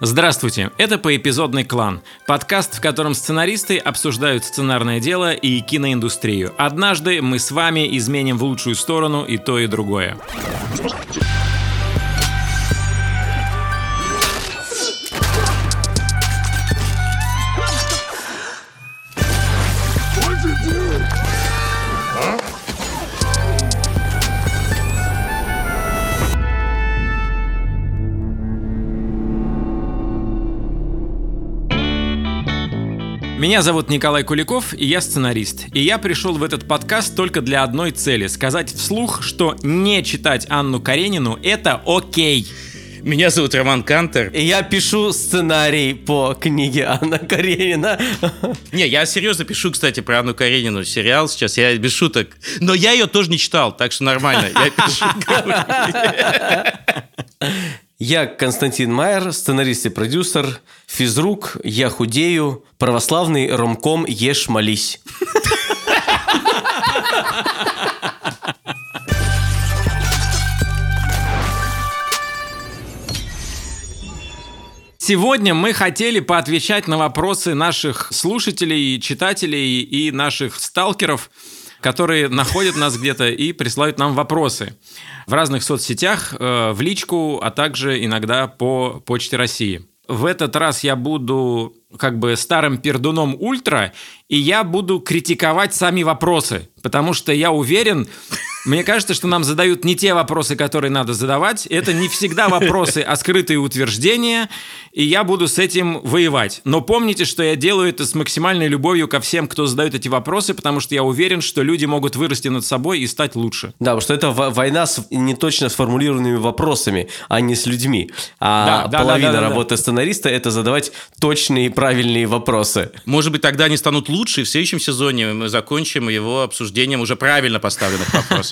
Здравствуйте, это «Поэпизодный клан» – подкаст, в котором сценаристы обсуждают сценарное дело и киноиндустрию. Однажды мы с вами изменим в лучшую сторону и то, и другое. Меня зовут Николай Куликов, и я сценарист. И я пришел в этот подкаст только для одной цели – сказать вслух, что не читать Анну Каренину – это окей. Меня зовут Роман Кантер. И я пишу сценарий по книге Анна Каренина. Не, я серьезно пишу, кстати, про Анну Каренину сериал сейчас, я без шуток. Но я ее тоже не читал, так что нормально. Я пишу. Я Константин Майер, сценарист и продюсер, физрук, я худею, православный ромком «Ешь, молись». Сегодня мы хотели поотвечать на вопросы наших слушателей, читателей и наших сталкеров, которые находят нас где-то и присылают нам вопросы в разных соцсетях, э, в личку, а также иногда по Почте России. В этот раз я буду как бы старым пердуном ультра, и я буду критиковать сами вопросы, потому что я уверен, мне кажется, что нам задают не те вопросы, которые надо задавать. Это не всегда вопросы, а скрытые утверждения, и я буду с этим воевать. Но помните, что я делаю это с максимальной любовью ко всем, кто задает эти вопросы, потому что я уверен, что люди могут вырасти над собой и стать лучше. Да, потому что это война с неточно сформулированными вопросами, а не с людьми. А да, половина да, да, да, работы да. сценариста – это задавать точные и правильные вопросы. Может быть, тогда они станут лучше, и в следующем сезоне мы закончим его обсуждением уже правильно поставленных вопросов.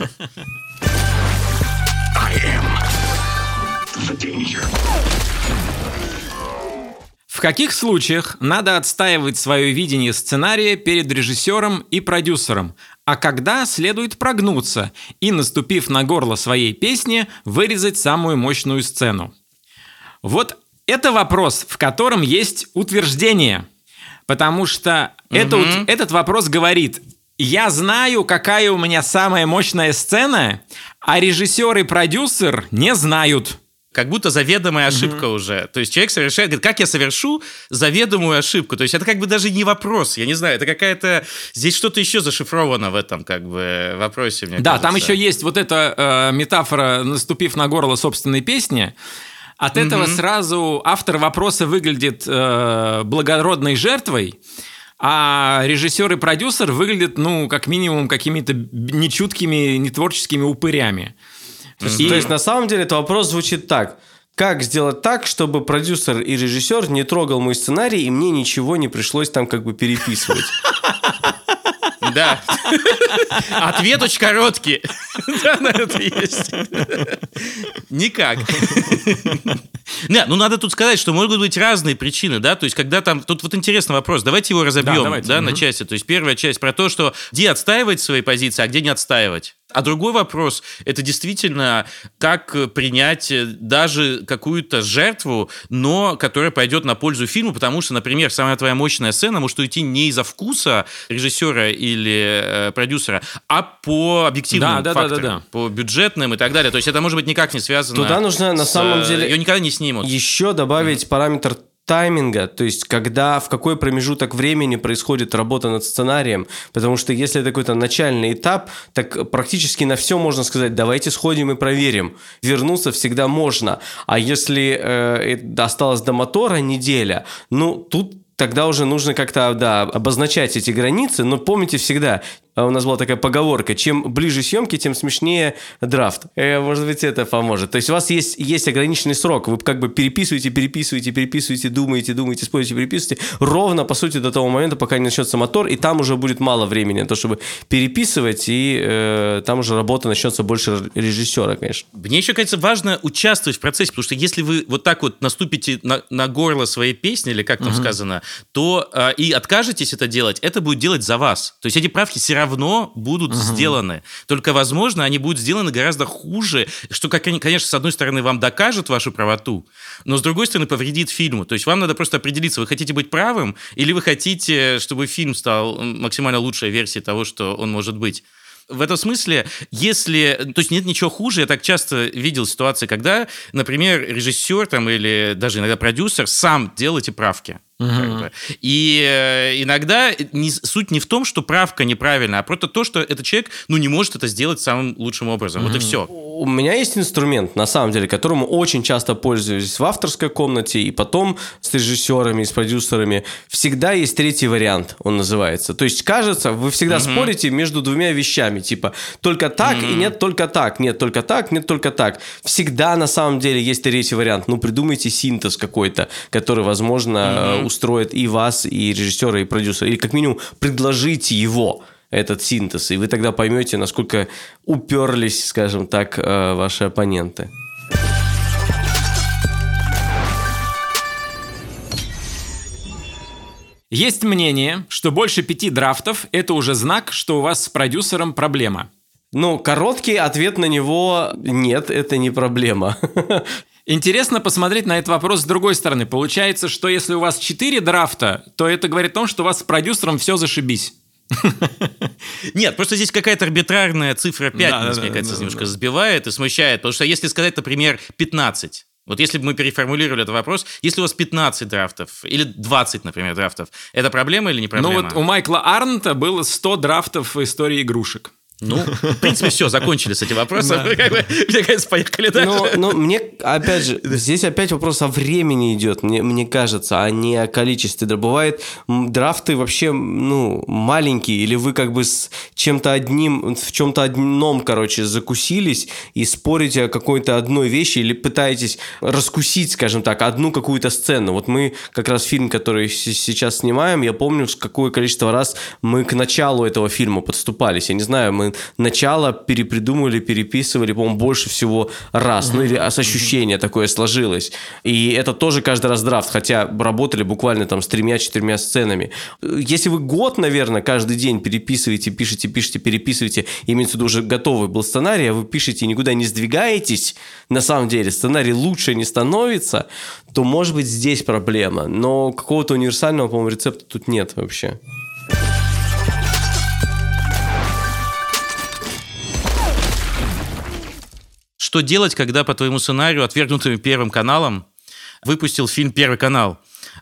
В каких случаях надо отстаивать свое видение сценария перед режиссером и продюсером, а когда следует прогнуться и, наступив на горло своей песни, вырезать самую мощную сцену? Вот это вопрос, в котором есть утверждение, потому что угу. это, этот вопрос говорит, я знаю, какая у меня самая мощная сцена, а режиссер и продюсер не знают. Как будто заведомая ошибка mm-hmm. уже. То есть человек совершает, говорит, как я совершу заведомую ошибку. То есть это как бы даже не вопрос, я не знаю, это какая-то... Здесь что-то еще зашифровано в этом как бы вопросе, мне Да, кажется. там еще есть вот эта э, метафора, наступив на горло собственной песни. От mm-hmm. этого сразу автор вопроса выглядит э, благородной жертвой, а режиссер и продюсер выглядят, ну, как минимум, какими-то нечуткими, нетворческими упырями. То есть, и... то есть, на самом деле, этот вопрос звучит так. Как сделать так, чтобы продюсер и режиссер не трогал мой сценарий, и мне ничего не пришлось там как бы переписывать? Да. Ответ очень короткий. Да, на это есть. Никак. Нет, ну надо тут сказать, что могут быть разные причины, да, то есть когда там, тут вот интересный вопрос, давайте его разобьем, да, давайте. да на части, то есть первая часть про то, что где отстаивать свои позиции, а где не отстаивать. А другой вопрос – это действительно, как принять даже какую-то жертву, но которая пойдет на пользу фильму, потому что, например, самая твоя мощная сцена может уйти не из-за вкуса режиссера или э, продюсера, а по объективным да, факторам, да, да, да. по бюджетным и так далее. То есть это может быть никак не связано Туда нужно на самом деле... Ее никогда не снимут. Еще добавить mm-hmm. параметр тайминга, то есть когда, в какой промежуток времени происходит работа над сценарием, потому что если это какой-то начальный этап, так практически на все можно сказать, давайте сходим и проверим. Вернуться всегда можно, а если э, осталось до мотора неделя, ну тут тогда уже нужно как-то, да, обозначать эти границы, но помните всегда, а у нас была такая поговорка, чем ближе съемки, тем смешнее драфт. Э, может быть, это поможет. То есть у вас есть, есть ограниченный срок, вы как бы переписываете, переписываете, переписываете, думаете, думаете, спорите, переписываете, ровно, по сути, до того момента, пока не начнется мотор, и там уже будет мало времени на то, чтобы переписывать, и э, там уже работа начнется больше режиссера, конечно. Мне еще, кажется, важно участвовать в процессе, потому что если вы вот так вот наступите на, на горло своей песни, или как там угу. сказано, то э, и откажетесь это делать, это будет делать за вас. То есть эти правки все равно будут угу. сделаны. Только, возможно, они будут сделаны гораздо хуже, что, как, конечно, с одной стороны, вам докажет вашу правоту, но с другой стороны, повредит фильму. То есть вам надо просто определиться, вы хотите быть правым или вы хотите, чтобы фильм стал максимально лучшей версией того, что он может быть. В этом смысле, если... То есть нет ничего хуже, я так часто видел ситуации, когда, например, режиссер там, или даже иногда продюсер сам делал эти правки. Угу. Как бы. И э, иногда не, суть не в том, что правка неправильная, а просто то, что этот человек ну, не может это сделать самым лучшим образом. Угу. Вот и все. У меня есть инструмент, на самом деле, которым очень часто пользуюсь в авторской комнате и потом с режиссерами, с продюсерами. Всегда есть третий вариант, он называется. То есть, кажется, вы всегда угу. спорите между двумя вещами. Типа, только так угу. и нет только так, нет только так, нет только так. Всегда на самом деле есть третий вариант. Ну, придумайте синтез какой-то, который, возможно, угу устроит и вас, и режиссера, и продюсера, или как минимум предложите его этот синтез, и вы тогда поймете, насколько уперлись, скажем так, э, ваши оппоненты. Есть мнение, что больше пяти драфтов – это уже знак, что у вас с продюсером проблема. Ну, короткий ответ на него – нет, это не проблема. Интересно посмотреть на этот вопрос с другой стороны. Получается, что если у вас 4 драфта, то это говорит о том, что у вас с продюсером все зашибись. Нет, просто здесь какая-то арбитрарная цифра 5, да, мне да, кажется, да, немножко да. сбивает и смущает. Потому что если сказать, например, 15, вот если бы мы переформулировали этот вопрос, если у вас 15 драфтов или 20, например, драфтов, это проблема или не проблема? Ну вот у Майкла Арндта было 100 драфтов в истории игрушек. Ну, в принципе, все, закончили с этим вопросом. Мне кажется, поехали дальше. Но, мне, опять же, здесь опять вопрос о времени идет, мне, мне кажется, а не о количестве. Да, бывает, драфты вообще, ну, маленькие, или вы как бы с чем-то одним, в чем-то одном, короче, закусились и спорите о какой-то одной вещи, или пытаетесь раскусить, скажем так, одну какую-то сцену. Вот мы как раз фильм, который сейчас снимаем, я помню, какое количество раз мы к началу этого фильма подступались. Я не знаю, мы начало перепридумывали, переписывали, по-моему, больше всего раз. Ну, или с ощущения такое сложилось. И это тоже каждый раз драфт, хотя работали буквально там с тремя-четырьмя сценами. Если вы год, наверное, каждый день переписываете, пишете, пишете, переписываете, имеется в виду уже готовый был сценарий, а вы пишете и никуда не сдвигаетесь, на самом деле сценарий лучше не становится, то, может быть, здесь проблема. Но какого-то универсального, по-моему, рецепта тут нет вообще. Что делать, когда по твоему сценарию, отвергнутым Первым каналом, выпустил фильм Первый канал?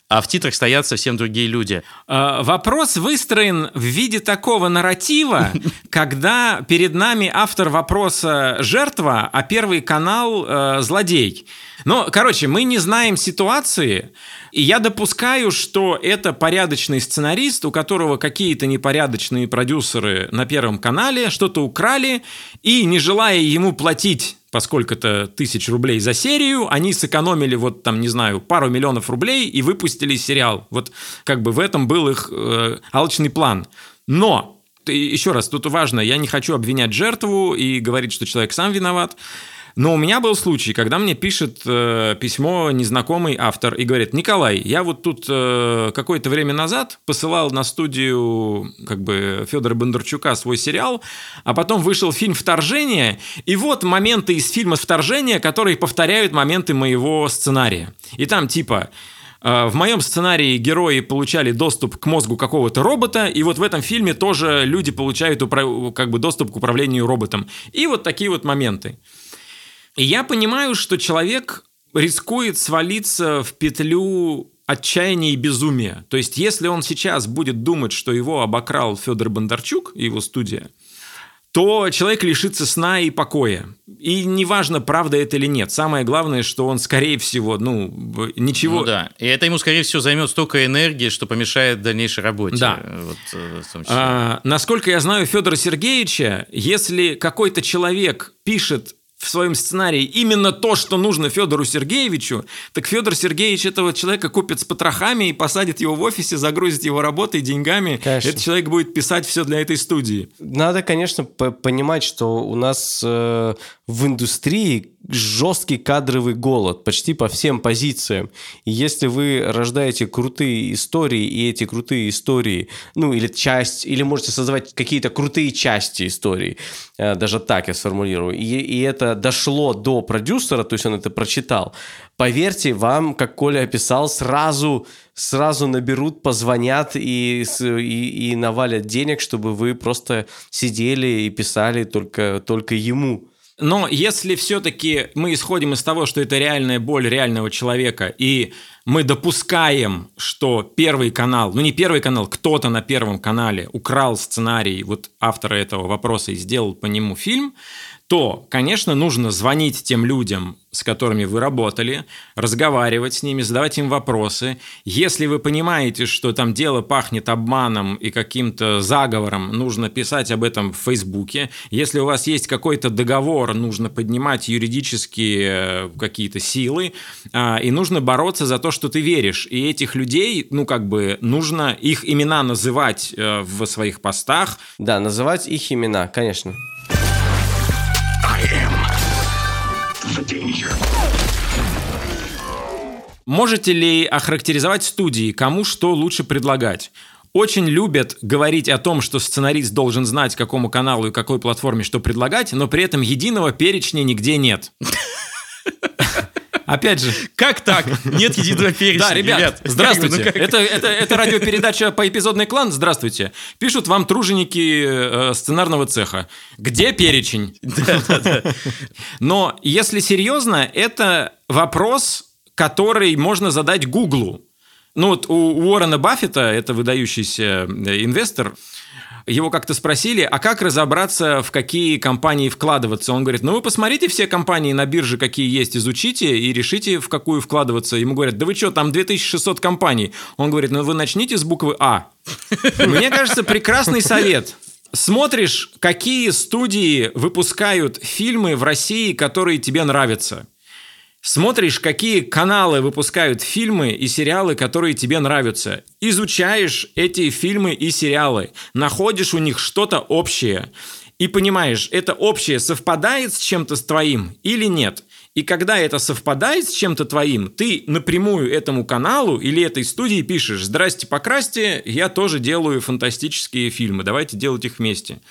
а в титрах стоят совсем другие люди. А, вопрос выстроен в виде такого нарратива, когда перед нами автор вопроса жертва, а первый канал э, злодей. Ну, короче, мы не знаем ситуации, и я допускаю, что это порядочный сценарист, у которого какие-то непорядочные продюсеры на Первом канале что-то украли, и, не желая ему платить по сколько-то тысяч рублей за серию, они сэкономили вот там, не знаю, пару миллионов рублей и выпустили сериал. Вот как бы в этом был их э, алчный план. Но, еще раз, тут важно, я не хочу обвинять жертву и говорить, что человек сам виноват. Но у меня был случай, когда мне пишет э, письмо незнакомый автор и говорит, Николай, я вот тут э, какое-то время назад посылал на студию как бы Федора Бондарчука свой сериал, а потом вышел фильм «Вторжение», и вот моменты из фильма «Вторжение», которые повторяют моменты моего сценария. И там типа э, в моем сценарии герои получали доступ к мозгу какого-то робота, и вот в этом фильме тоже люди получают как бы доступ к управлению роботом. И вот такие вот моменты. И я понимаю, что человек рискует свалиться в петлю отчаяния и безумия. То есть, если он сейчас будет думать, что его обокрал Федор Бондарчук и его студия, то человек лишится сна и покоя. И неважно, правда это или нет. Самое главное, что он, скорее всего, ну, ничего... Ну да, и это ему, скорее всего, займет столько энергии, что помешает дальнейшей работе. Да. Вот, э, а, насколько я знаю Федора Сергеевича, если какой-то человек пишет в своем сценарии именно то, что нужно Федору Сергеевичу, так Федор Сергеевич этого человека купит с потрохами и посадит его в офисе, загрузит его работой, деньгами. Конечно. Этот человек будет писать все для этой студии. Надо, конечно, понимать, что у нас э, в индустрии жесткий кадровый голод почти по всем позициям. И если вы рождаете крутые истории, и эти крутые истории, ну или часть, или можете создавать какие-то крутые части истории, э, даже так я сформулирую, и, и это дошло до продюсера, то есть он это прочитал, поверьте, вам, как Коля описал, сразу, сразу наберут, позвонят и, и, и навалят денег, чтобы вы просто сидели и писали только, только ему. Но если все-таки мы исходим из того, что это реальная боль реального человека, и мы допускаем, что первый канал, ну не первый канал, кто-то на первом канале украл сценарий вот автора этого вопроса и сделал по нему фильм, то, конечно, нужно звонить тем людям, с которыми вы работали, разговаривать с ними, задавать им вопросы. Если вы понимаете, что там дело пахнет обманом и каким-то заговором, нужно писать об этом в Фейсбуке. Если у вас есть какой-то договор, нужно поднимать юридические э, какие-то силы, а, и нужно бороться за то, что ты веришь. И этих людей, ну, как бы, нужно их имена называть э, в своих постах. Да, называть их имена, конечно. Можете ли охарактеризовать студии, кому что лучше предлагать? Очень любят говорить о том, что сценарист должен знать, какому каналу и какой платформе что предлагать, но при этом единого перечня нигде нет. Опять же. Как так? Нет единого перечня. Да, ребят, ребят здравствуйте. Ну это, это, это радиопередача по эпизодный клан. Здравствуйте. Пишут вам труженики э, сценарного цеха. Где перечень? Да, да, да. Но если серьезно, это вопрос, который можно задать Гуглу. Ну вот у Уоррена Баффета, это выдающийся э, инвестор, его как-то спросили, а как разобраться, в какие компании вкладываться? Он говорит, ну вы посмотрите все компании на бирже, какие есть, изучите и решите, в какую вкладываться. Ему говорят, да вы что, там 2600 компаний. Он говорит, ну вы начните с буквы А. Мне кажется, прекрасный совет. Смотришь, какие студии выпускают фильмы в России, которые тебе нравятся. Смотришь, какие каналы выпускают фильмы и сериалы, которые тебе нравятся. Изучаешь эти фильмы и сериалы. Находишь у них что-то общее. И понимаешь, это общее совпадает с чем-то с твоим или нет. И когда это совпадает с чем-то твоим, ты напрямую этому каналу или этой студии пишешь «Здрасте, покрасьте, я тоже делаю фантастические фильмы, давайте делать их вместе».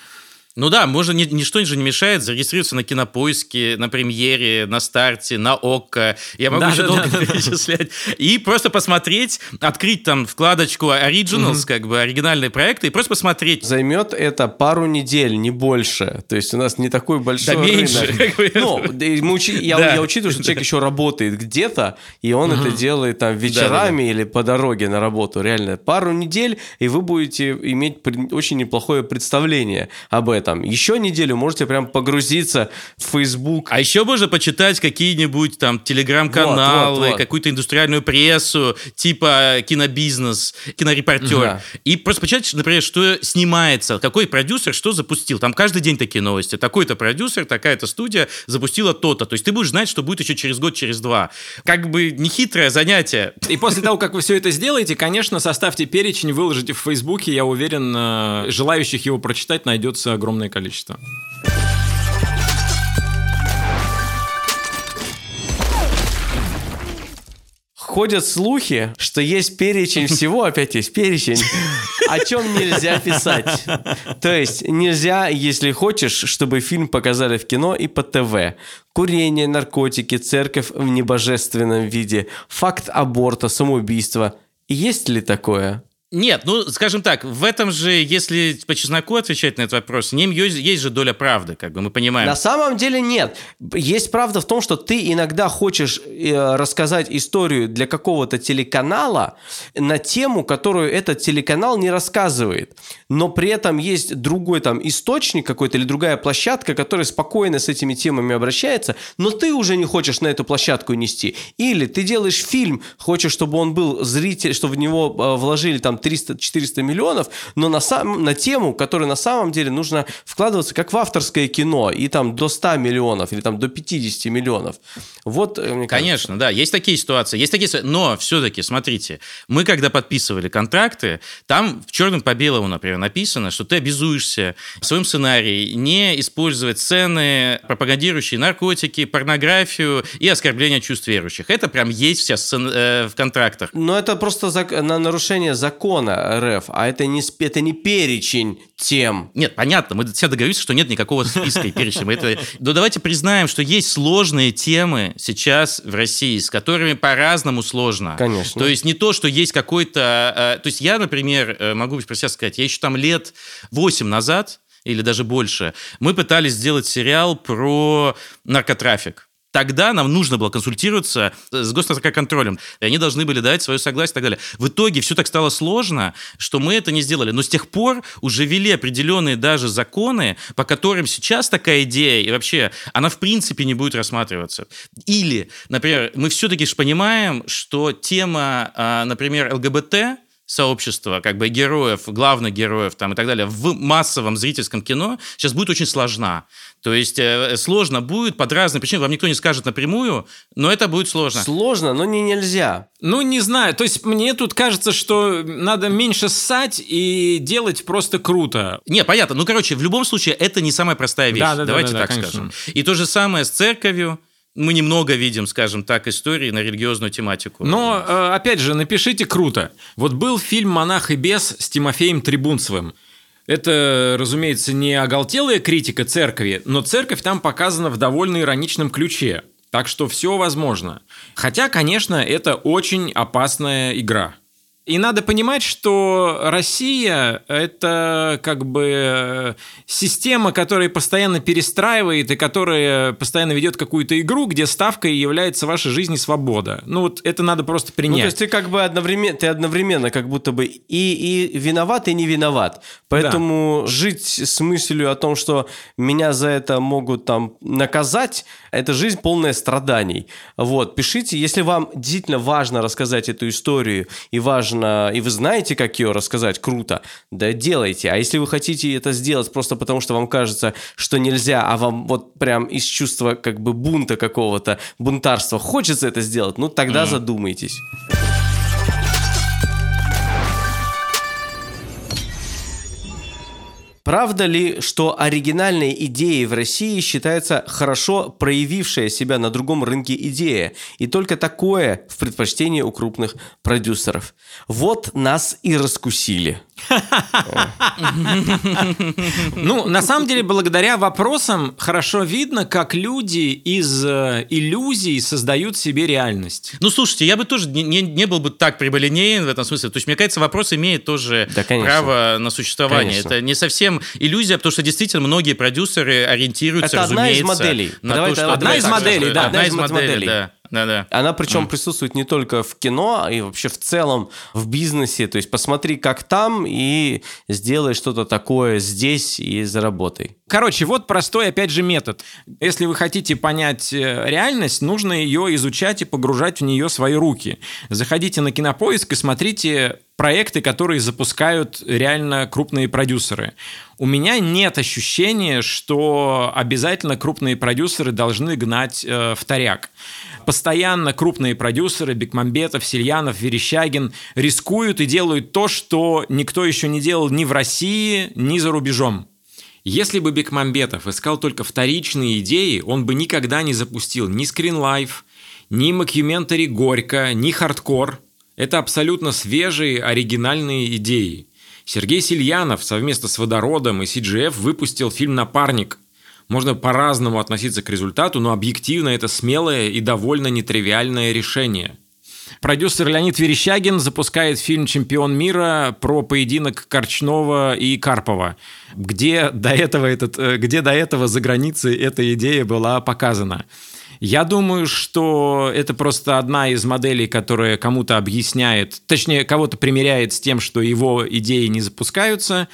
Ну да, можно, ни, ничто же не мешает зарегистрироваться на кинопоиске, на премьере, на старте, на ОККО. Я могу да, еще да, долго да, перечислять. И просто посмотреть, открыть там вкладочку Originals, угу. как бы оригинальные проекты, и просто посмотреть. Займет это пару недель, не больше. То есть у нас не такой большой Да меньше. Ну, мы учи... я, да. я учитываю, что человек еще работает где-то, и он угу. это делает там вечерами да, да, или по дороге на работу. Реально, пару недель, и вы будете иметь очень неплохое представление об этом там, еще неделю можете прям погрузиться в Facebook. А еще можно почитать какие-нибудь там телеграм-каналы, вот, вот, вот. какую-то индустриальную прессу, типа кинобизнес, кинорепортер. Да. И просто почитать, например, что снимается, какой продюсер что запустил. Там каждый день такие новости. Такой-то продюсер, такая-то студия запустила то-то. То есть ты будешь знать, что будет еще через год, через два. Как бы нехитрое занятие. И после того, как вы все это сделаете, конечно, составьте перечень, выложите в Фейсбуке. Я уверен, э, желающих его прочитать найдется огромное огромное количество. Ходят слухи, что есть перечень всего, опять есть перечень, о чем нельзя писать. То есть нельзя, если хочешь, чтобы фильм показали в кино и по ТВ. Курение, наркотики, церковь в небожественном виде, факт аборта, самоубийства. Есть ли такое? Нет, ну, скажем так, в этом же, если по чесноку отвечать на этот вопрос, в нем есть, есть же доля правды, как бы мы понимаем. На самом деле нет. Есть правда в том, что ты иногда хочешь э, рассказать историю для какого-то телеканала на тему, которую этот телеканал не рассказывает. Но при этом есть другой там источник какой-то или другая площадка, которая спокойно с этими темами обращается, но ты уже не хочешь на эту площадку нести. Или ты делаешь фильм, хочешь, чтобы он был зритель, чтобы в него э, вложили там 300-400 миллионов, но на, сам, на тему, которую на самом деле нужно вкладываться как в авторское кино, и там до 100 миллионов или там до 50 миллионов. Вот, э, мне Конечно, кажется. да, есть такие ситуации, есть такие но все-таки, смотрите, мы когда подписывали контракты, там в черном по белому, например, написано, что ты обязуешься в своем сценарии не использовать сцены, пропагандирующие наркотики, порнографию и оскорбление чувств верующих. Это прям есть вся сцен- э, в контрактах. Но это просто зак- на нарушение закона РФ, а это не, это не перечень тем. Нет, понятно, мы все договорились, что нет никакого списка и перечня. Это... Но давайте признаем, что есть сложные темы сейчас в России, с которыми по-разному сложно. Конечно. То есть не то, что есть какой-то... э, То есть я, например, э, могу про себя сказать, я еще там лет 8 назад, или даже больше, мы пытались сделать сериал про наркотрафик. Тогда нам нужно было консультироваться с госнаркоконтролем. И они должны были дать свое согласие и так далее. В итоге все так стало сложно, что мы это не сделали. Но с тех пор уже ввели определенные даже законы, по которым сейчас такая идея, и вообще она в принципе не будет рассматриваться. Или, например, мы все-таки же понимаем, что тема, а, например, ЛГБТ, сообщества, как бы героев, главных героев там и так далее в массовом зрительском кино сейчас будет очень сложна. То есть э, сложно будет под разные причины, вам никто не скажет напрямую, но это будет сложно. Сложно, но не нельзя. Ну, не знаю. То есть мне тут кажется, что надо меньше ссать и делать просто круто. Не, понятно. Ну, короче, в любом случае, это не самая простая вещь. Да, да, да, Давайте да, да, так конечно. скажем. И то же самое с церковью. Мы немного видим, скажем так, истории на религиозную тематику. Но, э, опять же, напишите круто. Вот был фильм «Монах и бес» с Тимофеем Трибунцевым. Это, разумеется, не оголтелая критика церкви, но церковь там показана в довольно ироничном ключе. Так что все возможно. Хотя, конечно, это очень опасная игра. И надо понимать, что Россия – это как бы система, которая постоянно перестраивает и которая постоянно ведет какую-то игру, где ставкой является ваша жизнь и свобода. Ну вот это надо просто Ну, принять. то есть ты как бы одновременно, ты одновременно как будто бы и, и виноват, и не виноват. Поэтому жить с мыслью о том, что меня за это могут там наказать, это жизнь полная страданий. Вот, пишите, если вам действительно важно рассказать эту историю и важно, и вы знаете, как ее рассказать круто, да делайте. А если вы хотите это сделать просто потому, что вам кажется, что нельзя, а вам вот прям из чувства как бы бунта какого-то, бунтарства хочется это сделать, ну тогда задумайтесь. Правда ли, что оригинальной идеей в России считается хорошо проявившая себя на другом рынке идея, и только такое в предпочтении у крупных продюсеров? Вот нас и раскусили. Ну, на самом деле, благодаря вопросам хорошо видно, как люди из э, иллюзий создают себе реальность. Ну, слушайте, я бы тоже не, не- не был бы так прямолинеен в этом смысле. То есть, мне кажется, вопрос имеет тоже Да, конечно. право на существование. Конечно. Это не совсем иллюзия, потому что действительно многие продюсеры ориентируются, Это одна из разумеется, моделей. на Давай- то, что... Одна из моделей, да. Одна из моделей, да. Да, да. Она причем присутствует не только в кино, и вообще в целом в бизнесе. То есть посмотри, как там, и сделай что-то такое здесь и заработай. Короче, вот простой, опять же, метод. Если вы хотите понять э, реальность, нужно ее изучать и погружать в нее свои руки. Заходите на Кинопоиск и смотрите проекты, которые запускают реально крупные продюсеры. У меня нет ощущения, что обязательно крупные продюсеры должны гнать э, вторяк. Постоянно крупные продюсеры, Бекмамбетов, Сельянов, Верещагин рискуют и делают то, что никто еще не делал ни в России, ни за рубежом. Если бы Бекмамбетов искал только вторичные идеи, он бы никогда не запустил ни скринлайф, ни мокьюментари «Горько», ни «Хардкор». Это абсолютно свежие, оригинальные идеи. Сергей Сельянов совместно с Водородом и CGF выпустил фильм «Напарник». Можно по-разному относиться к результату, но объективно это смелое и довольно нетривиальное решение. Продюсер Леонид Верещагин запускает фильм «Чемпион мира» про поединок Корчнова и Карпова, где до этого, этот, э, где до этого за границей эта идея была показана. Я думаю, что это просто одна из моделей, которая кому-то объясняет, точнее, кого-то примеряет с тем, что его идеи не запускаются.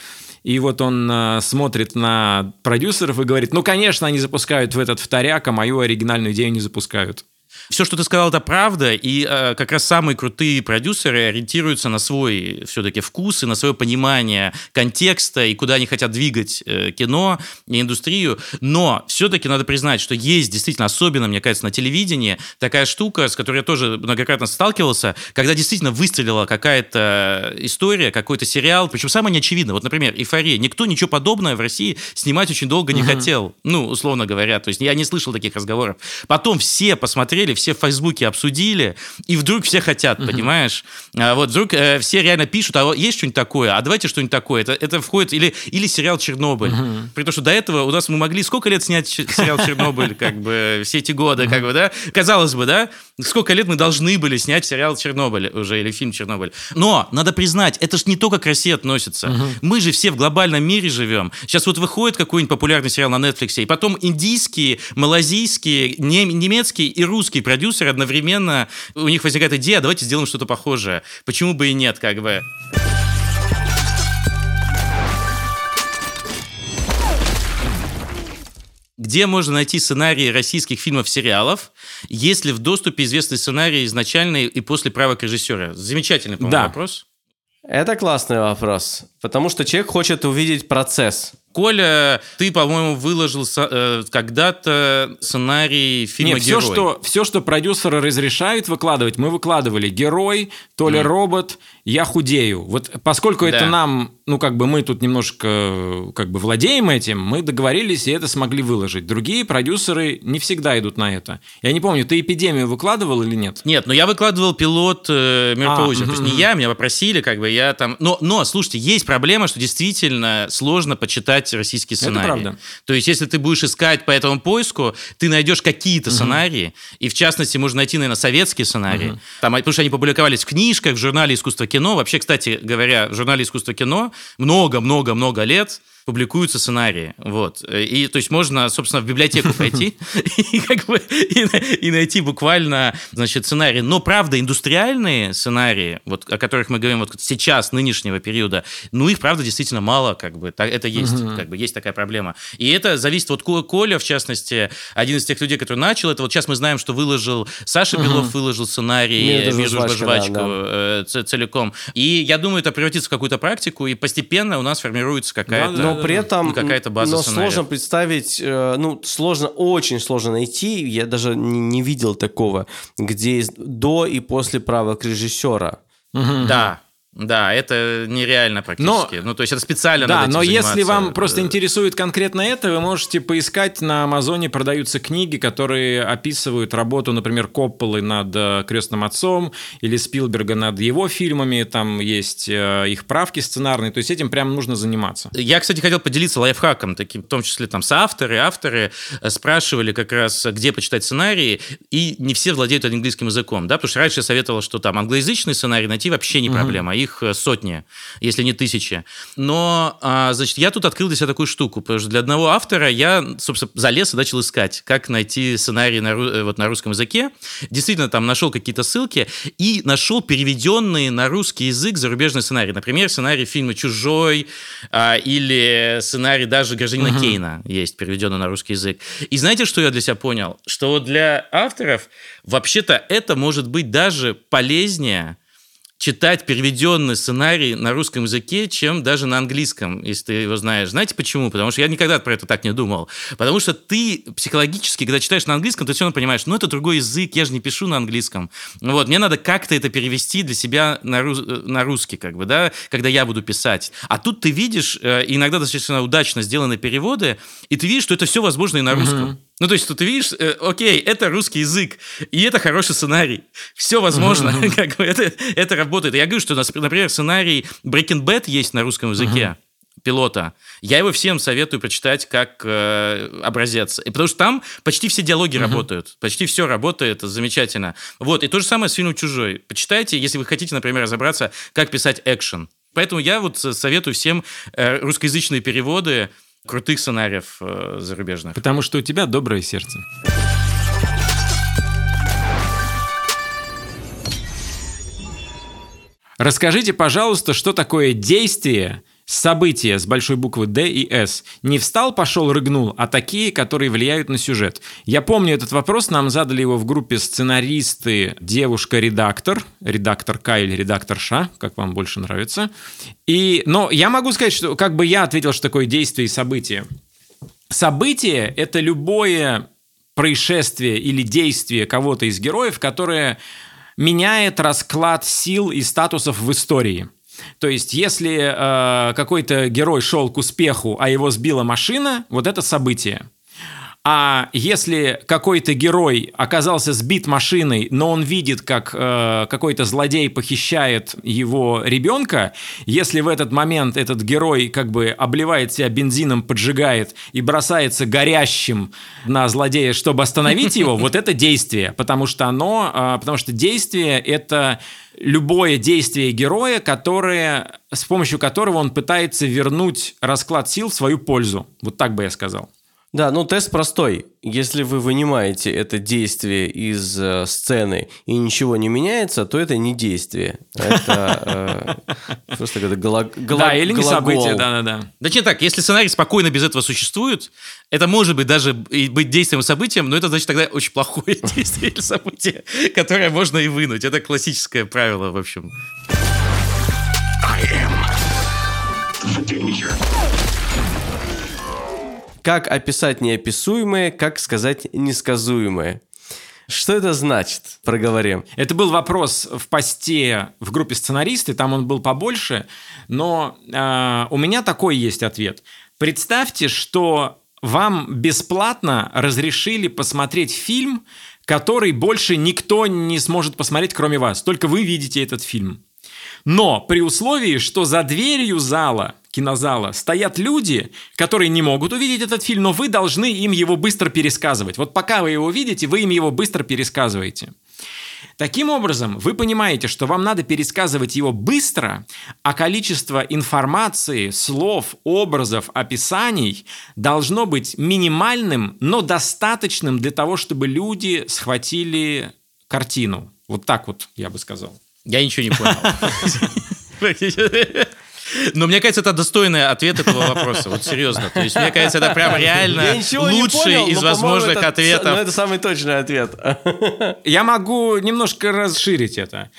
И вот он э, смотрит на продюсеров и говорит, ну, конечно, они запускают в этот вторяк, а мою оригинальную идею не запускают. Все, что ты сказал, это правда, и э, как раз самые крутые продюсеры ориентируются на свой все-таки вкус и на свое понимание контекста и куда они хотят двигать э, кино и индустрию. Но все-таки надо признать, что есть действительно, особенно, мне кажется, на телевидении, такая штука, с которой я тоже многократно сталкивался, когда действительно выстрелила какая-то история, какой-то сериал, причем самое неочевидное. Вот, например, «Эйфория». Никто ничего подобное в России снимать очень долго не угу. хотел. Ну, условно говоря. То есть я не слышал таких разговоров. Потом все посмотрели, все в Фейсбуке обсудили, и вдруг все хотят, угу. понимаешь? А вот вдруг э, все реально пишут, а есть что-нибудь такое? А давайте что-нибудь такое. Это, это входит... Или, или сериал «Чернобыль». Угу. При том, что до этого у нас мы могли сколько лет снять сериал «Чернобыль», как бы, все эти годы, как бы, да? Казалось бы, да? Сколько лет мы должны были снять сериал «Чернобыль» уже, или фильм «Чернобыль». Но, надо признать, это же не только к России относится. Угу. Мы же все в глобальном мире живем. Сейчас вот выходит какой-нибудь популярный сериал на Netflix, и потом индийские, малазийские, немецкие и русские продюсеры одновременно, у них возникает идея, «А давайте сделаем что-то похожее. Почему бы и нет, как бы. где можно найти сценарии российских фильмов, сериалов, если в доступе известный сценарий изначальный и после правок режиссера? Замечательный, по-моему, да. вопрос. Это классный вопрос, потому что человек хочет увидеть процесс. Коля, ты, по-моему, выложил э, когда-то сценарий фильма Нет, все, что, все, что продюсеры разрешают выкладывать, мы выкладывали. Герой, то ли mm. робот, я худею. Вот поскольку да. это нам, ну, как бы мы тут немножко как бы владеем этим, мы договорились и это смогли выложить. Другие продюсеры не всегда идут на это. Я не помню, ты «Эпидемию» выкладывал или нет? Нет, но я выкладывал пилот э, «Мертвого а, озера». То есть не я, меня попросили, как бы я там... Но, но, слушайте, есть проблема, что действительно сложно почитать читать российские сценарии. Это правда. То есть, если ты будешь искать по этому поиску, ты найдешь какие-то угу. сценарии, и в частности, можно найти, наверное, советские сценарии, угу. там, потому что они публиковались в книжках, в журнале «Искусство кино». Вообще, кстати говоря, в журнале «Искусство кино» много-много-много лет публикуются сценарии. Вот. И, то есть, можно, собственно, в библиотеку пойти и, как бы, и, и найти буквально, значит, сценарии. Но, правда, индустриальные сценарии, вот, о которых мы говорим вот сейчас, нынешнего периода, ну, их, правда, действительно мало, как бы, это есть, угу. как бы, есть такая проблема. И это зависит, вот Коля, в частности, один из тех людей, который начал это, вот сейчас мы знаем, что выложил, Саша угу. Белов выложил сценарий «Мир, жвачка», жвачку да, да. Э, целиком. И я думаю, это превратится в какую-то практику, и постепенно у нас формируется какая-то... Да, да при этом какая-то база но сложно представить, э, ну, сложно, очень сложно найти, я даже не, не видел такого, где до и после правок режиссера. Да, да, это нереально практически. Но, ну, то есть это специально Да, но если вам просто интересует конкретно это, вы можете поискать на Амазоне, продаются книги, которые описывают работу, например, Копполы над э, «Крестным отцом» или Спилберга над его фильмами, там есть э, их правки сценарные, то есть этим прям нужно заниматься. Я, кстати, хотел поделиться лайфхаком, таким, в том числе там соавторы, авторы э, спрашивали как раз, где почитать сценарии, и не все владеют английским языком, да, потому что раньше я советовал, что там англоязычный сценарий найти вообще не проблема, угу их э, сотни, если не тысячи. Но, а, значит, я тут открыл для себя такую штуку, потому что для одного автора я, собственно, залез и начал искать, как найти сценарий на, э, вот, на русском языке. Действительно, там нашел какие-то ссылки и нашел переведенные на русский язык зарубежные сценарии. Например, сценарий фильма «Чужой» а, или сценарий даже «Гражданина uh-huh. Кейна» есть переведенный на русский язык. И знаете, что я для себя понял? Что для авторов вообще-то это может быть даже полезнее, читать переведенный сценарий на русском языке, чем даже на английском, если ты его знаешь. Знаете почему? Потому что я никогда про это так не думал. Потому что ты психологически, когда читаешь на английском, ты все равно понимаешь, ну это другой язык, я же не пишу на английском. Вот, мне надо как-то это перевести для себя на, рус... на русский, как бы, да, когда я буду писать. А тут ты видишь, э, иногда достаточно удачно сделаны переводы, и ты видишь, что это все возможно и на русском. Uh-huh. Ну, то есть, ты видишь, э, окей, это русский язык, и это хороший сценарий. Все возможно, как бы это, это работает. Я говорю, что, например, сценарий Breaking Bad есть на русском языке. Пилота. Я его всем советую прочитать как э, образец. И потому что там почти все диалоги uh-huh. работают. Почти все работает замечательно. Вот. И то же самое с фильмом «Чужой». Почитайте, если вы хотите, например, разобраться, как писать экшен. Поэтому я вот советую всем э, русскоязычные переводы крутых сценариев э, зарубежных. Потому что у тебя доброе сердце. Расскажите, пожалуйста, что такое действие События с большой буквы «Д» и «С». Не встал, пошел, рыгнул, а такие, которые влияют на сюжет. Я помню этот вопрос, нам задали его в группе сценаристы, девушка-редактор, редактор К или редактор Ш, как вам больше нравится. И, но я могу сказать, что как бы я ответил, что такое действие и событие. Событие – это любое происшествие или действие кого-то из героев, которое меняет расклад сил и статусов в истории. То есть, если э, какой-то герой шел к успеху, а его сбила машина, вот это событие. А если какой-то герой оказался сбит машиной, но он видит, как э, какой-то злодей похищает его ребенка, если в этот момент этот герой как бы обливает себя бензином, поджигает и бросается горящим на злодея, чтобы остановить его, вот это действие, потому что оно, э, потому что действие это любое действие героя, которое, с помощью которого он пытается вернуть расклад сил в свою пользу. Вот так бы я сказал. Да, ну тест простой. Если вы вынимаете это действие из э, сцены и ничего не меняется, то это не действие. Это э, просто какое-то гла- гла- Да, или не глагол. событие, да-да-да. Да не так, если сценарий спокойно без этого существует, это может быть даже и быть действием и событием, но это значит тогда очень плохое действие или событие, которое можно и вынуть. Это классическое правило, в общем. I am the danger. Как описать неописуемое, как сказать несказуемое. Что это значит? Проговорим. Это был вопрос в посте в группе сценаристы, там он был побольше, но э, у меня такой есть ответ. Представьте, что вам бесплатно разрешили посмотреть фильм, который больше никто не сможет посмотреть, кроме вас. Только вы видите этот фильм. Но при условии, что за дверью зала, кинозала, стоят люди, которые не могут увидеть этот фильм, но вы должны им его быстро пересказывать. Вот пока вы его видите, вы им его быстро пересказываете. Таким образом, вы понимаете, что вам надо пересказывать его быстро, а количество информации, слов, образов, описаний должно быть минимальным, но достаточным для того, чтобы люди схватили картину. Вот так вот я бы сказал. Я ничего не понял. Но мне кажется, это достойный ответ этого вопроса. Вот серьезно. То есть, мне кажется, это прям реально лучший понял, из возможных это- ответов. Но это самый точный ответ. Я могу немножко расширить это.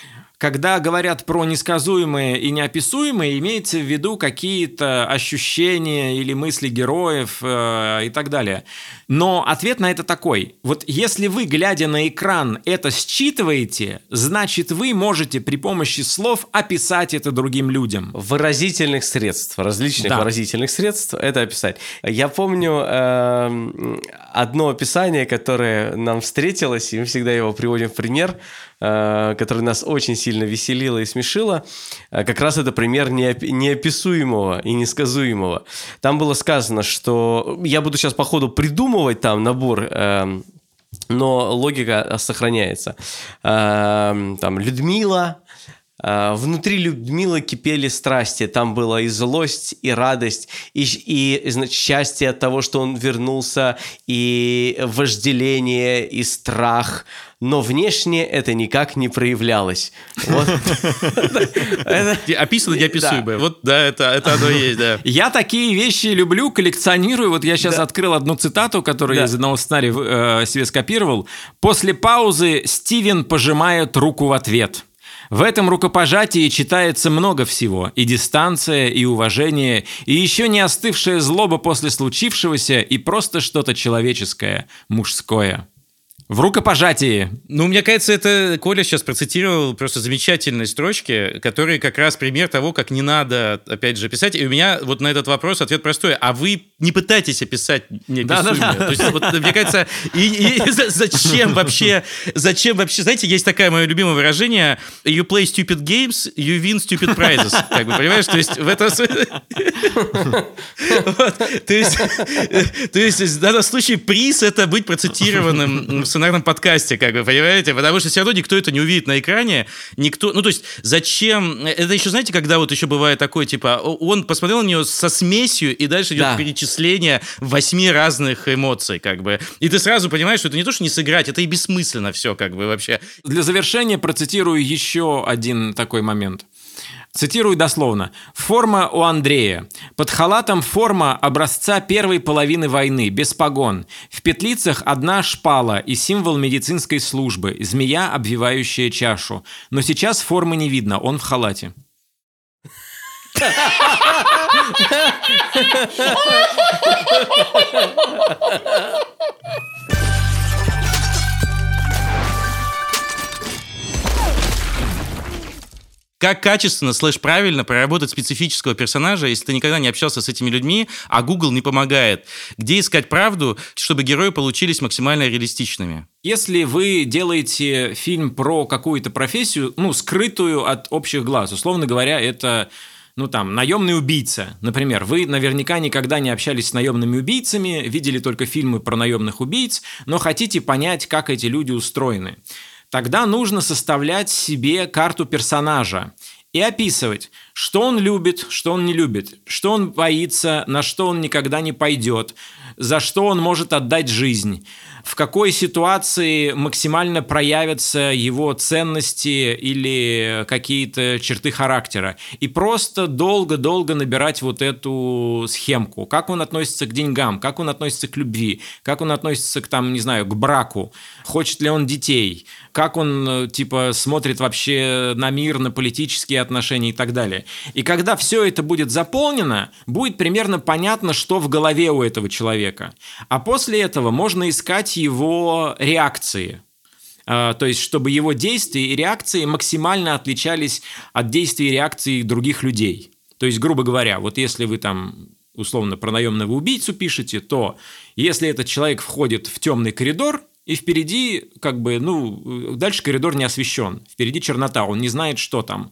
Когда говорят про несказуемые и неописуемые, имеется в виду какие-то ощущения или мысли героев э, и так далее. Но ответ на это такой. Вот если вы, глядя на экран, это считываете, значит, вы можете при помощи слов описать это другим людям. Выразительных средств, различных Да. выразительных средств, это описать. Я помню эм, одно описание, которое нам встретилось, и мы всегда его приводим в пример, э, которое нас очень сильно веселило и смешило. Э, Как раз это пример неоп- неописуемого и несказуемого. Там было сказано, что я буду сейчас по ходу придумывать там набор эм, но логика сохраняется. Эм, Там Людмила, э, внутри Людмилы кипели страсти, там была и злость, и радость, и, и значит, счастье от того, что он вернулся, и вожделение, и страх, но внешне это никак не проявлялось. Описано неописуемое. Вот, да, это, это оно и есть, да. Я такие вещи люблю, коллекционирую. Вот я сейчас открыл одну цитату, которую я из одного сценария э, себе скопировал. После паузы Стивен пожимает руку в ответ. В этом рукопожатии читается много всего. И дистанция, и уважение, и еще не остывшая злоба после случившегося, и просто что-то человеческое, мужское. В рукопожатии. Ну, мне кажется, это Коля сейчас процитировал просто замечательные строчки, которые как раз пример того, как не надо, опять же, писать. И у меня вот на этот вопрос ответ простой. А вы не пытайтесь описать неописуемое. Да-да-да. То есть, вот, мне кажется, и, и за- зачем вообще, зачем вообще, знаете, есть такое мое любимое выражение, you play stupid games, you win stupid prizes. Как бы, понимаешь? То есть, в этом то есть в данном случае приз это быть процитированным в сценарном подкасте, как вы понимаете, потому что все равно никто это не увидит на экране, никто, ну то есть зачем, это еще знаете, когда вот еще бывает такое, типа, он посмотрел на нее со смесью, и дальше идет Да. перечисление восьми разных эмоций, как бы, и ты сразу понимаешь, что это не то, что не сыграть, это и бессмысленно все, как бы, вообще. Для завершения процитирую еще один такой момент. Цитирую дословно. «Форма у Андрея. Под халатом форма образца первой половины войны, без погон. В петлицах одна шпала и символ медицинской службы, змея, обвивающая чашу. Но сейчас формы не видно, он в халате». Как качественно, слэш правильно проработать специфического персонажа, если ты никогда не общался с этими людьми, а Google не помогает? Где искать правду, чтобы герои получились максимально реалистичными? Если вы делаете фильм про какую-то профессию, ну, скрытую от общих глаз, условно говоря, это ну там, наемный убийца, например, вы наверняка никогда не общались с наемными убийцами, видели только фильмы про наемных убийц, но хотите понять, как эти люди устроены. Тогда нужно составлять себе карту персонажа и описывать, что он любит, что он не любит, что он боится, на что он никогда не пойдет, за что он может отдать жизнь, в какой ситуации максимально проявятся его ценности или какие-то черты характера. И просто долго-долго набирать вот эту схемку. Как он относится к деньгам, как он относится к любви, как он относится к, там, не знаю, к браку, хочет ли он детей, как он, типа, смотрит вообще на мир, на политические отношения и так далее. И когда все это будет заполнено, будет примерно понятно, что в голове у этого человека. А после этого можно искать его реакции. А, то есть, чтобы его действия и реакции максимально отличались от действий и реакций других людей. То есть, грубо говоря, вот если вы там условно про наемного убийцу пишете, то если этот человек входит в темный коридор, и впереди, как бы, ну, дальше коридор не освещен, впереди чернота, он не знает, что там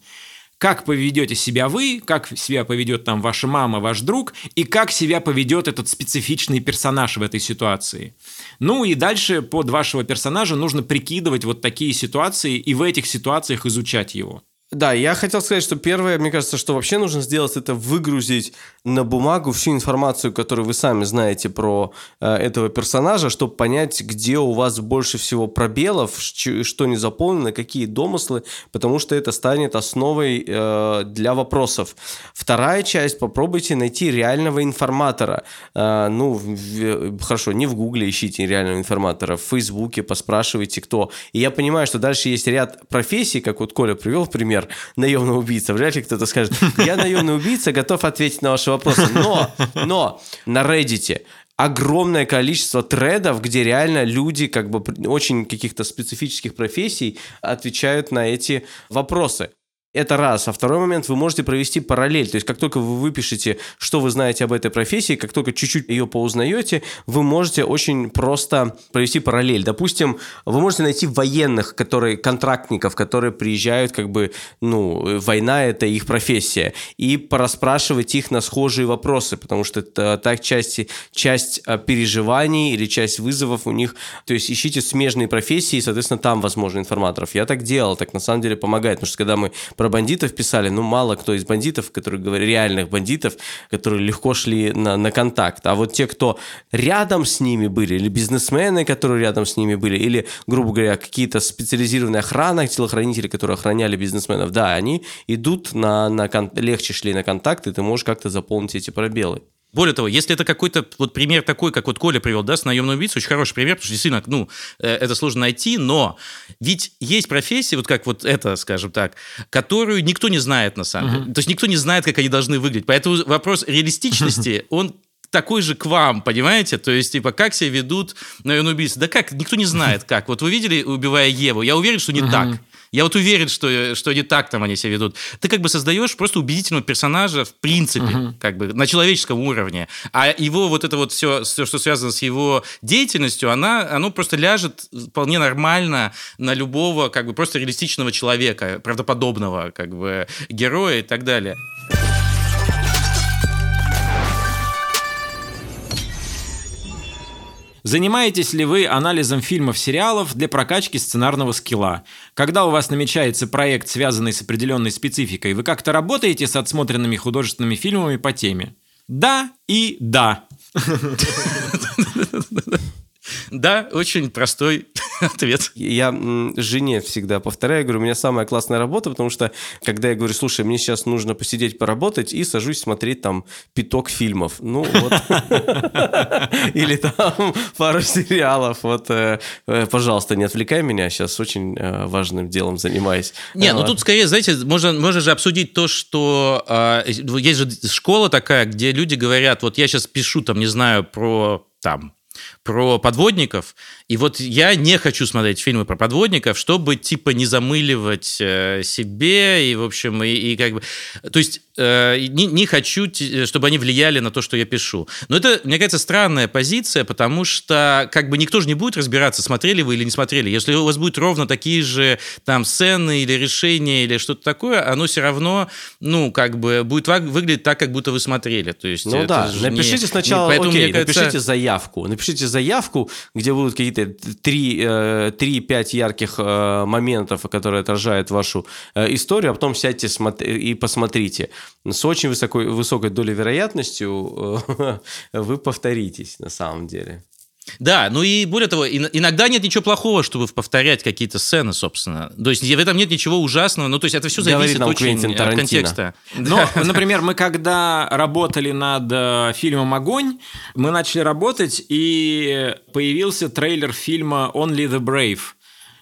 как поведете себя вы, как себя поведет там ваша мама, ваш друг, и как себя поведет этот специфичный персонаж в этой ситуации. Ну и дальше под вашего персонажа нужно прикидывать вот такие ситуации и в этих ситуациях изучать его. Да, я хотел сказать, что первое, мне кажется, что вообще нужно сделать, это выгрузить на бумагу всю информацию, которую вы сами знаете про э, этого персонажа, чтобы понять, где у вас больше всего пробелов, что не заполнено, какие домыслы, потому что это станет основой э, для вопросов. Вторая часть, попробуйте найти реального информатора. Э, ну, в, хорошо, не в Гугле ищите реального информатора, в Фейсбуке поспрашивайте, кто. И я понимаю, что дальше есть ряд профессий, как вот Коля привел пример, например, наемный убийца. Вряд ли кто-то скажет, я наемный убийца, готов ответить на ваши вопросы. Но, но на Reddit огромное количество тредов, где реально люди как бы очень каких-то специфических профессий отвечают на эти вопросы. Это раз. А второй момент, вы можете провести параллель. То есть, как только вы выпишете, что вы знаете об этой профессии, как только чуть-чуть ее поузнаете, вы можете очень просто провести параллель. Допустим, вы можете найти военных, которые, контрактников, которые приезжают, как бы, ну, война – это их профессия, и пораспрашивать их на схожие вопросы, потому что это так часть, часть а, переживаний или часть вызовов у них. То есть, ищите смежные профессии, и, соответственно, там, возможно, информаторов. Я так делал, так на самом деле помогает, потому что когда мы про бандитов писали, ну, мало кто из бандитов, которые говорят, реальных бандитов, которые легко шли на, на контакт. А вот те, кто рядом с ними были, или бизнесмены, которые рядом с ними были, или, грубо говоря, какие-то специализированные охраны, телохранители, которые охраняли бизнесменов, да, они идут на, на легче шли на контакт, и ты можешь как-то заполнить эти пробелы. Более того, если это какой-то вот пример такой, как вот Коля привел, да, с наемной убийцей, очень хороший пример, потому что действительно, ну, э, это сложно найти, но ведь есть профессии, вот как вот это, скажем так, которую никто не знает на самом деле. Uh-huh. То есть никто не знает, как они должны выглядеть. Поэтому вопрос реалистичности, он такой же к вам, понимаете? То есть, типа, как себя ведут наемные убийцы? Да как? Никто не знает, как. Вот вы видели, убивая Еву? Я уверен, что не uh-huh. так. Я вот уверен, что, что не так там они себя ведут. Ты как бы создаешь просто убедительного персонажа в принципе, угу. как бы на человеческом уровне. А его вот это вот все, все, что связано с его деятельностью, она, оно просто ляжет вполне нормально на любого как бы просто реалистичного человека, правдоподобного как бы героя и так далее. Занимаетесь ли вы анализом фильмов, сериалов для прокачки сценарного скилла? Когда у вас намечается проект, связанный с определенной спецификой, вы как-то работаете с отсмотренными художественными фильмами по теме? Да и да. Да, очень простой ответ. Я жене всегда повторяю, говорю, у меня самая классная работа, потому что когда я говорю, слушай, мне сейчас нужно посидеть, поработать, и сажусь смотреть там пяток фильмов. Ну вот. Или там пару сериалов. Вот, э, э, пожалуйста, не отвлекай меня, сейчас очень э, важным делом занимаюсь. Не, ну А, тут скорее, знаете, можно, можно же обсудить то, что э, есть же школа такая, где люди говорят, вот я сейчас пишу там, не знаю, про там про подводников, и вот я не хочу смотреть фильмы про подводников, чтобы типа не замыливать э, себе и в общем и, и как бы, то есть э, не, не хочу, чтобы они влияли на то, что я пишу. Но это, мне кажется, странная позиция, потому что как бы никто же не будет разбираться, смотрели вы или не смотрели. Если у вас будет ровно такие же там сцены или решения или что-то такое, оно все равно, ну как бы будет выглядеть так, как будто вы смотрели. То есть Ну да, же не- напишите сначала, не- поэтому, окей, кажется, напишите заявку. Напишите заявку, где будут какие-то 3-5 ярких э, моментов, которые отражают вашу э, историю, а потом сядьте и посмотрите. С очень высокой, высокой долей вероятностью э, вы повторитесь на самом деле. Да, ну и более того, ин- иногда нет ничего плохого, чтобы повторять какие-то сцены, собственно. То есть в этом нет ничего ужасного. Ну, то есть это все Говорит зависит нам очень Квентин от контекста. Но, например, мы когда работали над э, фильмом «Огонь», мы начали работать, и появился трейлер фильма «Only the Brave».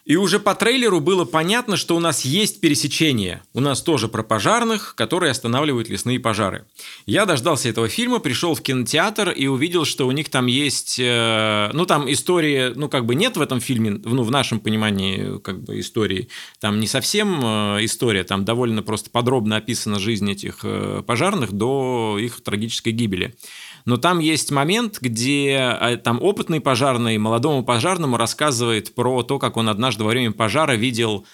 И уже по трейлеру было понятно, что у нас есть пересечение. У нас тоже про пожарных, которые останавливают лесные пожары. Я дождался этого фильма, пришел в кинотеатр и увидел, что у них там есть... э, ну, там истории, ну, как бы нет в этом фильме, ну, в нашем понимании, как бы истории. Там не совсем э, история, там довольно просто подробно описана жизнь этих э, пожарных до их трагической гибели. Но там есть момент, где э, там опытный пожарный молодому пожарному рассказывает про то, как он однажды во время пожара видел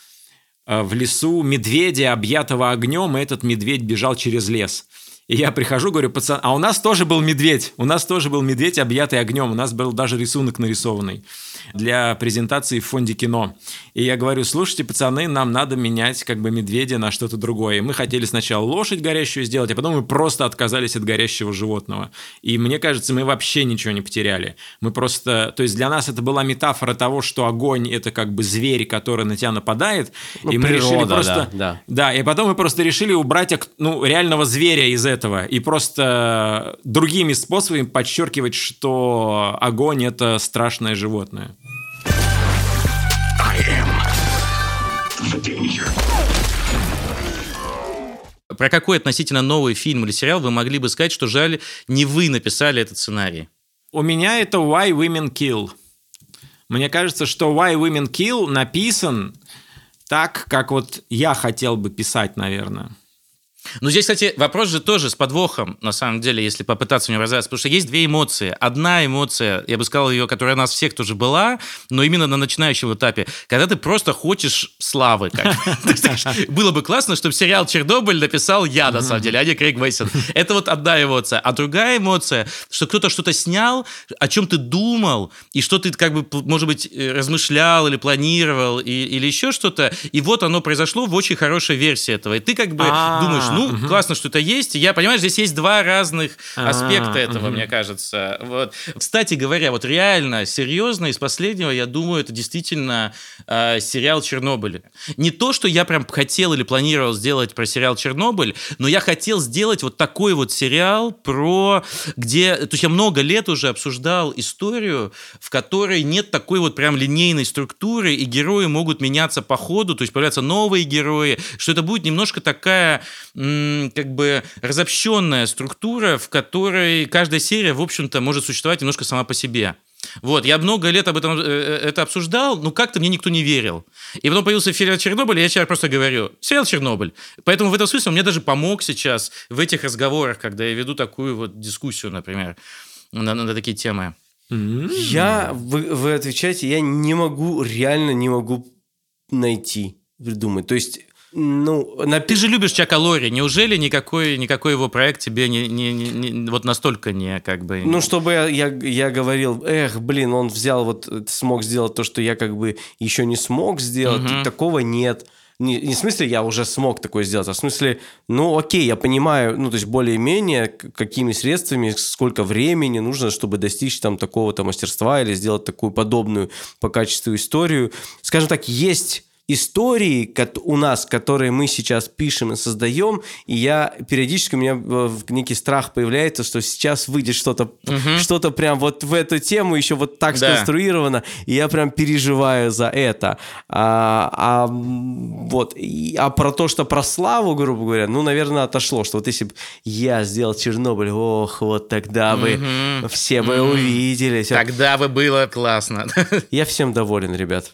э, в лесу медведя, объятого огнем, и этот медведь бежал через лес. И я прихожу, говорю, пацан, а у нас тоже был медведь, у нас тоже был медведь, объятый огнем, у нас был даже рисунок нарисованный для презентации в фонде кино. И я говорю, слушайте, пацаны, нам надо менять как бы медведя на что-то другое. И мы хотели сначала лошадь горящую сделать, а потом мы просто отказались от горящего животного. И мне кажется, мы вообще ничего не потеряли. Мы просто, то есть для нас это была метафора того, что огонь это как бы зверь, который на тебя нападает, Ну, и мы решили просто, да, да. да, и потом мы просто решили убрать ну, реального зверя из этого и просто другими способами подчеркивать, что огонь это страшное животное. Про какой относительно новый фильм или сериал вы могли бы сказать, что жаль, не вы написали этот сценарий? У меня это Why Women Kill. Мне кажется, что Why Women Kill написан так, как вот я хотел бы писать, наверное. Ну, здесь, кстати, вопрос же тоже с подвохом, на самом деле, если попытаться в нем разобраться, потому что есть две эмоции. Одна эмоция, я бы сказал ее, которая у нас всех тоже была, но именно на начинающем этапе, когда ты просто хочешь славы. Было бы классно, чтобы сериал «Чернобыль» написал я, на самом деле, а не Крейг Мейсон. Это вот одна эмоция. А другая эмоция, что кто-то что-то снял, о чем ты думал, и что ты, как бы, может быть, э, размышлял или планировал, или еще что-то, и вот оно произошло в очень хорошей версии этого. И ты как бы А, думаешь, ну, классно, что это есть. Я, понимаешь, здесь есть два разных А, аспекта этого, мне кажется. Вот. Кстати говоря, вот реально, серьезно, из последнего, я думаю, это действительно э, сериал «Чернобыль». Не то, что я прям хотел или планировал сделать про сериал «Чернобыль», но я хотел сделать вот такой вот сериал про... где... То есть я много лет уже обсуждал историю, в которой нет такой вот прям линейной структуры, и герои могут меняться по ходу, то есть появляются новые герои, что это будет немножко такая как бы разобщенная структура, в которой каждая серия, в общем-то, может существовать немножко сама по себе. Вот, я много лет об этом э, э, это обсуждал, но как-то мне никто не верил. И потом появился сериал «Чернобыль», и я сейчас просто говорю, сериал «Чернобыль». Поэтому в этом смысле он мне даже помог сейчас в этих разговорах, когда я веду такую вот дискуссию, например, на, на такие темы. Я, вы, вы отвечаете, я не могу, реально не могу найти, придумать. То есть, ну, на Ты же любишь Чака Лори, неужели никакой, никакой его проект тебе не, не- не- не- вот настолько не как бы... Ну, чтобы я, я, я говорил, эх, блин, он взял вот, смог сделать то, что я как бы еще не смог сделать, Мгм. такого нет. не, не в смысле я уже смог такое сделать, а в смысле, ну окей, я понимаю, ну то есть более-менее какими средствами, сколько времени нужно, чтобы достичь там такого-то мастерства или сделать такую подобную по качеству историю. Скажем так, есть истории у нас, которые мы сейчас пишем и создаем, и я периодически у меня э, некий страх появляется, что сейчас выйдет что-то, что-то прям вот в эту тему еще вот так Да. сконструировано, и я прям переживаю за это. А, а, вот, и- а про то, что про славу, грубо говоря, ну, наверное, отошло, что вот если бы я сделал Чернобыль, ох, вот тогда бы все бы увидели. всё. Тогда бы было классно. Я всем доволен, ребят.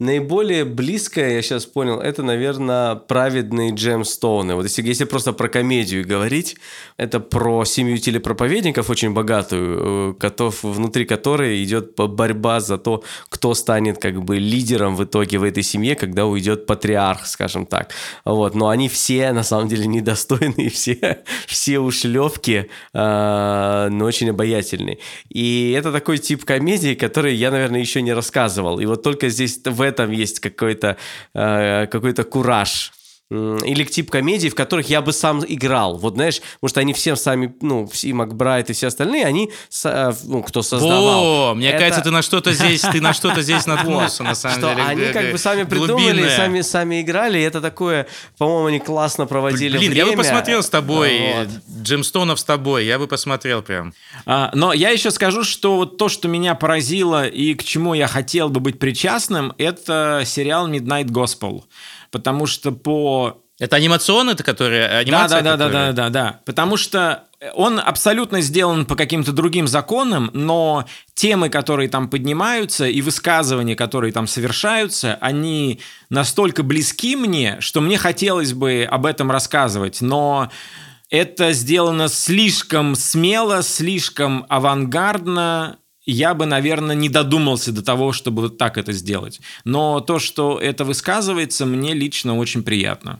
Наиболее близкое, я сейчас понял, это, наверное, праведные джемстоуны. Вот если, если просто про комедию говорить, это про семью телепроповедников очень богатую, э, котов, внутри которой идет борьба за то, кто станет как бы лидером в итоге в этой семье, когда уйдет патриарх, скажем так. Вот. Но они все, на самом деле, недостойные, все, все ушлепки, э, но очень обаятельные. И это такой тип комедии, который я, наверное, еще не рассказывал. И вот только здесь в этом есть какой-то э, какой-то кураж. Или тип комедий, в которых я бы сам играл. Вот знаешь, потому что они всем сами, ну, все Макбрайт и все остальные, они, э, ну, кто создавал. О, мне Это- кажется, ты на что-то здесь, ты на что-то здесь наткнулся, на самом что деле. они как бы сами придумали, сами, сами играли, и это такое, по-моему, они классно проводили Блин, время. я бы посмотрел с тобой, Вот. Джемстонов с тобой, я бы посмотрел прям. А, Но я еще скажу, что вот то, что меня поразило и к чему я хотел бы быть причастным, это сериал Midnight Gospel. Потому что по Это анимационный, это который да, анимация? да, да, да, которая? да, да, да. Потому что он абсолютно сделан по каким-то другим законам, но темы, которые там поднимаются, и высказывания, которые там совершаются, они настолько близки мне, что мне хотелось бы об этом рассказывать. Но это сделано слишком смело, слишком авангардно. Я бы, наверное, не додумался до того, чтобы вот так это сделать. Но то, что это высказывается, мне лично очень приятно.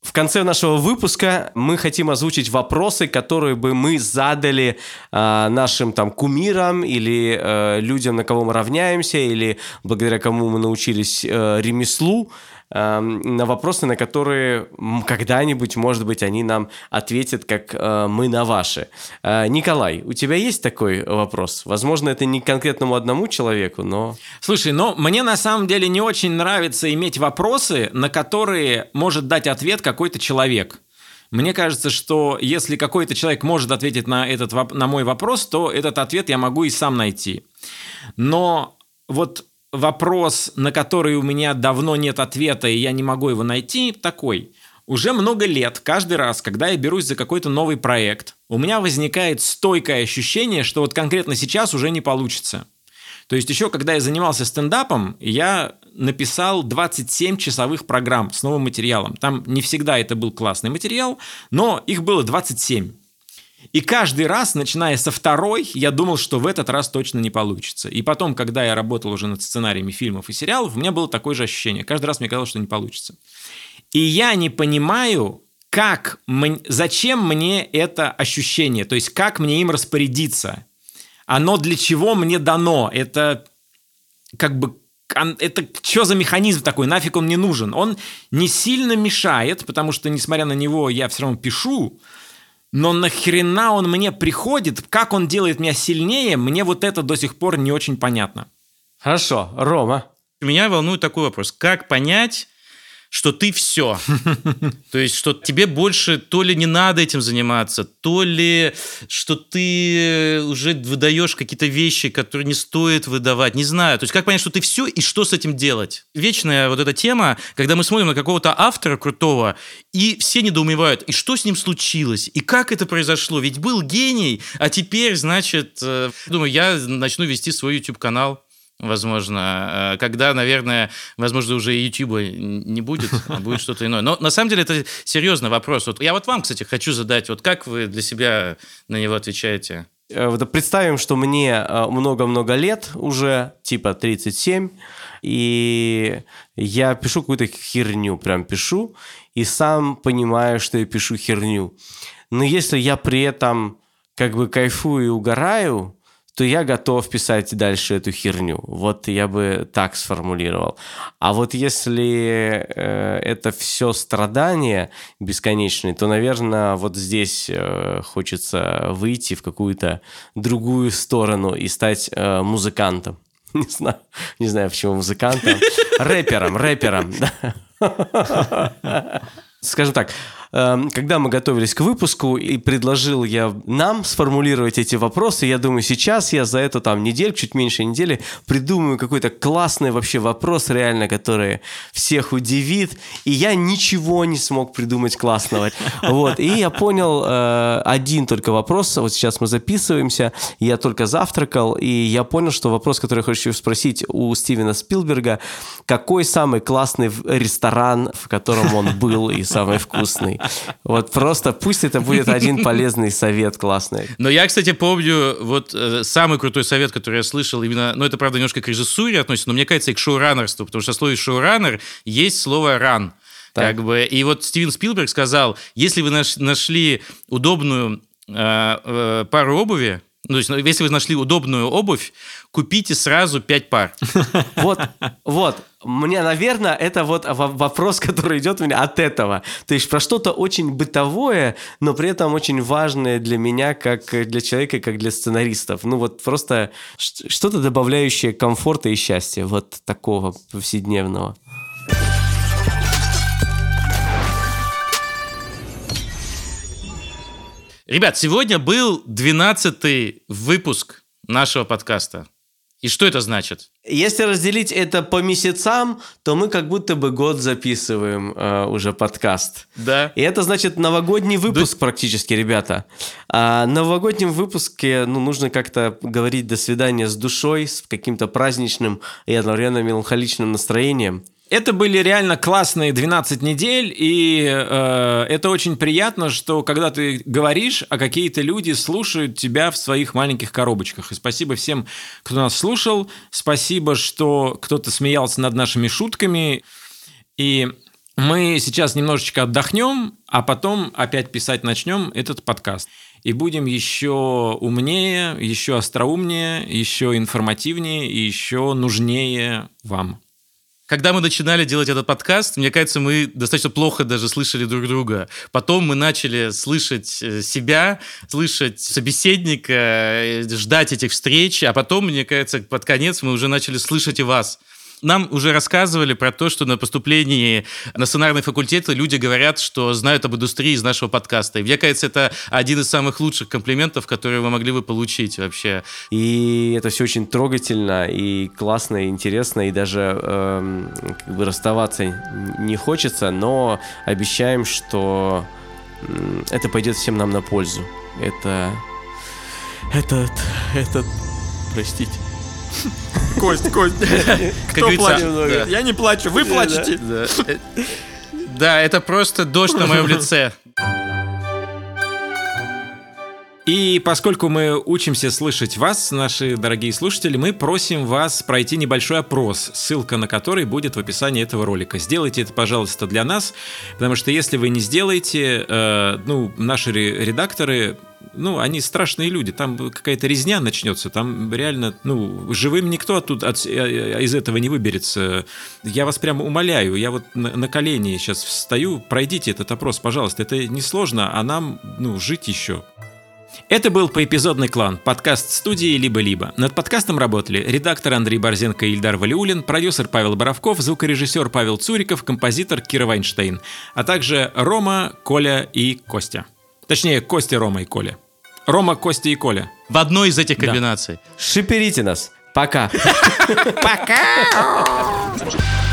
В конце нашего выпуска мы хотим озвучить вопросы, которые бы мы задали а, нашим там кумирам или э, людям, на кого мы равняемся, или благодаря кому мы научились э, ремеслу, э, на вопросы, на которые когда-нибудь, может быть, они нам ответят, как э, мы на ваши. Э, Николай, у тебя есть такой вопрос? Возможно, это не конкретному одному человеку, но... Слушай, ну мне на самом деле не очень нравится иметь вопросы, на которые может дать ответ какой-то человек. Мне кажется, что если какой-то человек может ответить на, этот, на мой вопрос, то этот ответ я могу и сам найти. Но вот вопрос, на который у меня давно нет ответа, и я не могу его найти, такой. Уже много лет, каждый раз, когда я берусь за какой-то новый проект, у меня возникает стойкое ощущение, что вот конкретно сейчас уже не получится. То есть еще когда я занимался стендапом, я написал 27 часовых программ с новым материалом. Там не всегда это был классный материал, но их было 27. И каждый раз, начиная со второй, я думал, что в этот раз точно не получится. И потом, когда я работал уже над сценариями фильмов и сериалов, у меня было такое же ощущение. Каждый раз мне казалось, что не получится. И я не понимаю, как, зачем мне это ощущение, то есть как мне им распорядиться. Оно для чего мне дано? Это как бы это что за механизм такой? Нафиг он мне нужен? Он не сильно мешает, потому что, несмотря на него, я все равно пишу. Но нахрена он мне приходит? Как он делает меня сильнее? Мне вот это до сих пор не очень понятно. Хорошо, Рома. Меня волнует такой вопрос. Как понять, что ты все? То есть, что тебе больше то ли не надо этим заниматься, то ли что ты уже выдаешь какие-то вещи, которые не стоит выдавать. Не знаю. То есть, как понять, что ты все и что с этим делать? Вечная вот эта тема, когда мы смотрим на какого-то автора крутого, и все недоумевают, и что с ним случилось, и как это произошло. Ведь был гений, а теперь, значит, э, думаю, я начну вести свой YouTube-канал возможно, э, когда, наверное, возможно, уже Ютуба не будет, а будет что-то иное. Но на самом деле это серьезный вопрос. Вот я вот вам, кстати, хочу задать, вот как вы для себя на него отвечаете? Э, Представим, что мне э, много-много лет уже, типа 37, и я пишу какую-то херню, прям пишу, и сам понимаю, что я пишу херню. Но если я при этом как бы кайфую и угораю, то я готов писать дальше эту херню. Вот я бы так сформулировал. А вот если э, это все страдания бесконечные, то, наверное, вот здесь э, хочется выйти в какую-то другую сторону и стать э, музыкантом. Не знаю, не знаю, почему музыкантом. Рэпером, рэпером. Скажем так, эм, когда мы готовились к выпуску, и предложил я нам сформулировать эти вопросы, я думаю, сейчас я за эту там неделю, чуть меньше недели, придумаю какой-то классный вообще вопрос реально, который всех удивит, и я ничего не смог придумать классного. Вот, и я понял э, один только вопрос, вот сейчас мы записываемся, я только завтракал, и я понял, что вопрос, который я хочу спросить у Стивена Спилберга, какой самый классный ресторан, в котором он был, и самый вкусный. Вот просто пусть это будет один полезный совет классный. Но я, кстати, помню вот э, самый крутой совет, который я слышал именно, ну это правда немножко к режиссуре относится, но мне кажется и к шоураннерству, потому что в слове шоураннер есть слово ран. Как бы, и вот Стивен Спилберг сказал, если вы наш- нашли удобную э, э, пару обуви, ну, то есть, ну, если вы нашли удобную обувь, купите сразу пять пар. Вот, вот. Мне, наверное, это вот во- вопрос, который идет у меня от этого. То есть про что-то очень бытовое, но при этом очень важное для меня, как для человека, как для сценаристов. Ну вот просто что-то добавляющее комфорта и счастья, вот такого повседневного. Ребят, сегодня был 12 выпуск нашего подкаста. И что это значит? Если разделить это по месяцам, то мы как будто бы год записываем э, уже подкаст. Да. И это значит новогодний выпуск практически, ребята. А в новогоднем выпуске ну, нужно как-то говорить до свидания с душой, с каким-то праздничным и одновременно меланхоличным настроением. Это были реально классные 12 недель, и э, это очень приятно, что когда ты говоришь, а какие-то люди слушают тебя в своих маленьких коробочках. И спасибо всем, кто нас слушал. Спасибо, что кто-то смеялся над нашими шутками. И мы сейчас немножечко отдохнем, а потом опять писать начнем этот подкаст. И будем еще умнее, еще остроумнее, еще информативнее и еще нужнее вам. Когда мы начинали делать этот подкаст, мне кажется, мы достаточно плохо даже слышали друг друга. Потом мы начали слышать э, себя, слышать собеседника, э, ждать этих встреч, а потом, мне кажется, под конец мы уже начали слышать и вас. Нам уже рассказывали про то, что на поступлении на сценарный факультет люди говорят, что знают об индустрии из нашего подкаста. И мне кажется, это один из самых лучших комплиментов, которые вы могли бы получить вообще. И это все очень трогательно и классно, и интересно, и даже эм, как бы расставаться не хочется, но обещаем, что это пойдет всем нам на пользу. Это... Этот... Этот... Простите. Кость, Кость, кто плачет? Я не плачу, вы плачете. Да. Это просто дождь на моем лице. И поскольку мы учимся слышать вас, наши дорогие слушатели, мы просим вас пройти небольшой опрос, ссылка на который будет в описании этого ролика. Сделайте это, пожалуйста, для нас, потому что если вы не сделаете, э, ну, наши ре- редакторы, ну, они страшные люди, там какая-то резня начнется, там реально, ну, живым никто оттуда, от- э, из этого не выберется. Я вас прямо умоляю, я вот на, на колени сейчас встаю, пройдите этот опрос, пожалуйста, это несложно, а нам, ну, жить еще. Это был поэпизодный клан, подкаст студии «Либо-либо». Над подкастом работали редактор Андрей Борзенко и Ильдар Валиулин, продюсер Павел Боровков, звукорежиссер Павел Цуриков, композитор Кира Вайнштейн, а также Рома, Коля и Костя. Точнее, Костя, Рома и Коля. Рома, Костя и Коля. В одной из этих комбинаций. Шиперите нас. Пока. What'd